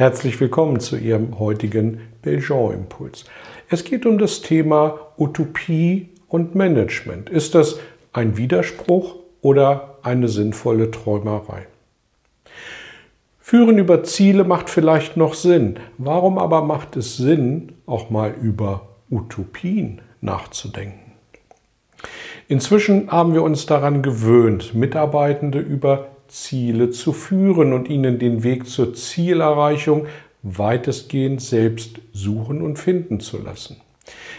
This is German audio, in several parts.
Herzlich willkommen zu Ihrem heutigen Belgian-Impuls. Es geht um das Thema Utopie und Management. Ist das ein Widerspruch oder eine sinnvolle Träumerei? Führen über Ziele macht vielleicht noch Sinn. Warum aber macht es Sinn, auch mal über Utopien nachzudenken? Inzwischen haben wir uns daran gewöhnt, Mitarbeitende über Ziele zu führen und ihnen den Weg zur Zielerreichung weitestgehend selbst suchen und finden zu lassen.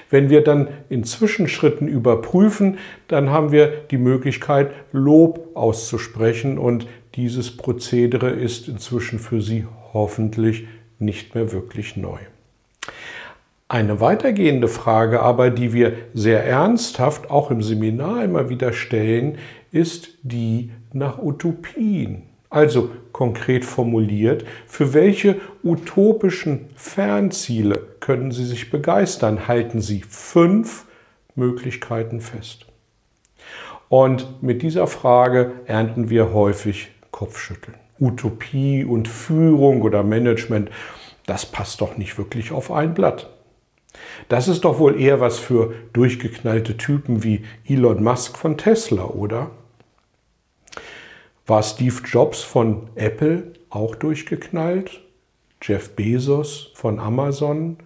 Wenn wir dann in Zwischenschritten überprüfen, dann haben wir die Möglichkeit, Lob auszusprechen und dieses Prozedere ist inzwischen für Sie hoffentlich nicht mehr wirklich neu. Eine weitergehende Frage aber, die wir sehr ernsthaft auch im Seminar immer wieder stellen, ist die nach Utopien. Also konkret formuliert, für welche utopischen Fernziele können Sie sich begeistern? Halten Sie fünf Möglichkeiten fest. Und mit dieser Frage ernten wir häufig Kopfschütteln. Utopie und Führung oder Management, das passt doch nicht wirklich auf ein Blatt. Das ist doch wohl eher was für durchgeknallte Typen wie Elon Musk von Tesla, oder? War Steve Jobs von Apple auch durchgeknallt? Jeff Bezos von Amazon?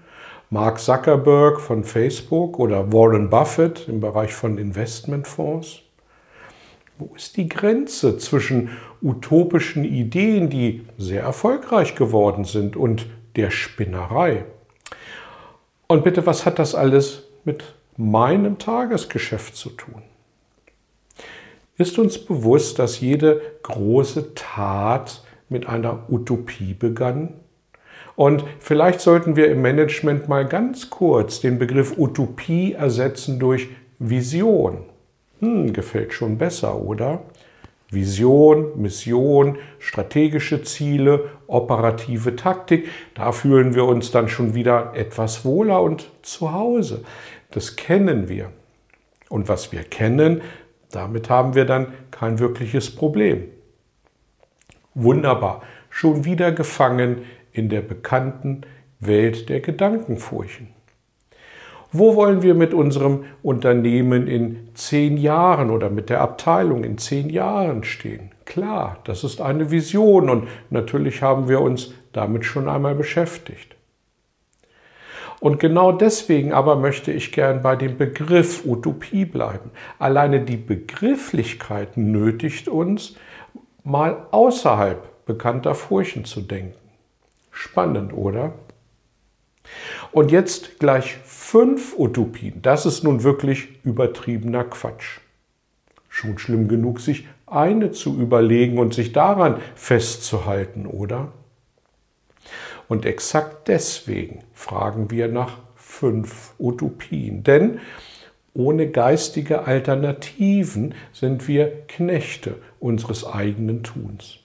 Mark Zuckerberg von Facebook oder Warren Buffett im Bereich von Investmentfonds? Wo ist die Grenze zwischen utopischen Ideen, die sehr erfolgreich geworden sind, und der Spinnerei? Und bitte, was hat das alles mit meinem Tagesgeschäft zu tun? Ist uns bewusst, dass jede große Tat mit einer Utopie begann? Und vielleicht sollten wir im Management mal ganz kurz den Begriff Utopie ersetzen durch Vision. Hm, gefällt schon besser, oder? Vision, Mission, strategische Ziele, operative Taktik, da fühlen wir uns dann schon wieder etwas wohler und zu Hause. Das kennen wir. Und was wir kennen, damit haben wir dann kein wirkliches Problem. Wunderbar, schon wieder gefangen in der bekannten Welt der Gedankenfurchen. Wo wollen wir mit unserem Unternehmen in zehn Jahren oder mit der Abteilung in zehn Jahren stehen? Klar, das ist eine Vision und natürlich haben wir uns damit schon einmal beschäftigt. Und genau deswegen aber möchte ich gern bei dem Begriff Utopie bleiben. Alleine die Begrifflichkeit nötigt uns, mal außerhalb bekannter Furchen zu denken. Spannend, oder? Und jetzt gleich fünf Utopien. Das ist nun wirklich übertriebener Quatsch. Schon schlimm genug, sich eine zu überlegen und sich daran festzuhalten, oder? Und exakt deswegen fragen wir nach fünf Utopien. Denn ohne geistige Alternativen sind wir Knechte unseres eigenen Tuns.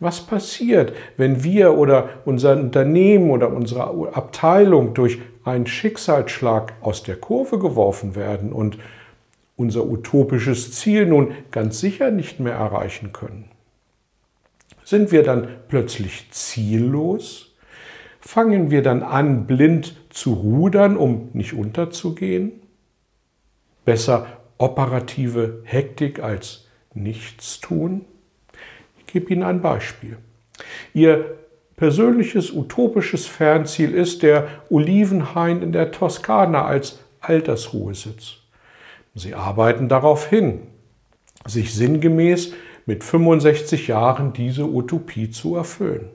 Was passiert, wenn wir oder unser Unternehmen oder unsere Abteilung durch einen Schicksalsschlag aus der Kurve geworfen werden und unser utopisches Ziel nun ganz sicher nicht mehr erreichen können? Sind wir dann plötzlich ziellos? Fangen wir dann an, blind zu rudern, um nicht unterzugehen? Besser operative Hektik als Nichtstun? Gebe Ihnen ein Beispiel. Ihr persönliches utopisches Fernziel ist der Olivenhain in der Toskana als Altersruhesitz. Sie arbeiten darauf hin, sich sinngemäß mit 65 Jahren diese Utopie zu erfüllen.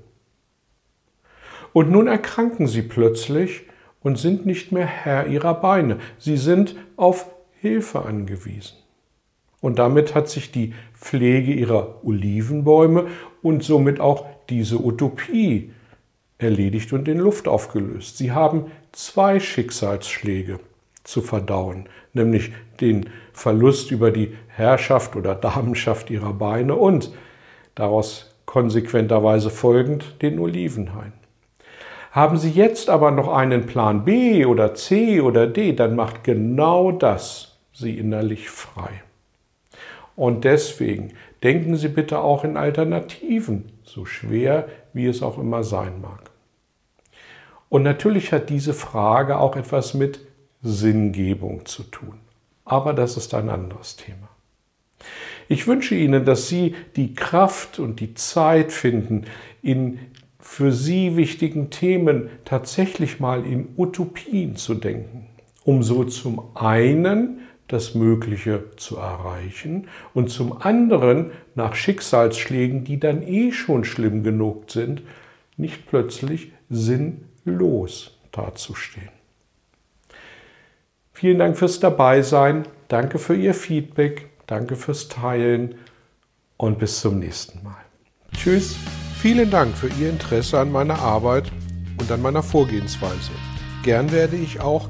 Und nun erkranken sie plötzlich und sind nicht mehr Herr ihrer Beine. Sie sind auf Hilfe angewiesen. Und damit hat sich die Pflege ihrer Olivenbäume und somit auch diese Utopie erledigt und in Luft aufgelöst. Sie haben zwei Schicksalsschläge zu verdauen, nämlich den Verlust über die Herrschaft oder Damenschaft ihrer Beine und daraus konsequenterweise folgend den Olivenhain. Haben Sie jetzt aber noch einen Plan B oder C oder D, dann macht genau das Sie innerlich frei. Und deswegen denken Sie bitte auch in Alternativen, so schwer wie es auch immer sein mag. Und natürlich hat diese Frage auch etwas mit Sinngebung zu tun. Aber das ist ein anderes Thema. Ich wünsche Ihnen, dass Sie die Kraft und die Zeit finden, in für Sie wichtigen Themen tatsächlich mal in Utopien zu denken, um so zum einen das Mögliche zu erreichen und zum anderen nach Schicksalsschlägen, die dann eh schon schlimm genug sind, nicht plötzlich sinnlos dazustehen. Vielen Dank fürs Dabeisein, danke für Ihr Feedback, danke fürs Teilen und bis zum nächsten Mal. Tschüss. Vielen Dank für Ihr Interesse an meiner Arbeit und an meiner Vorgehensweise. Gern werde ich auch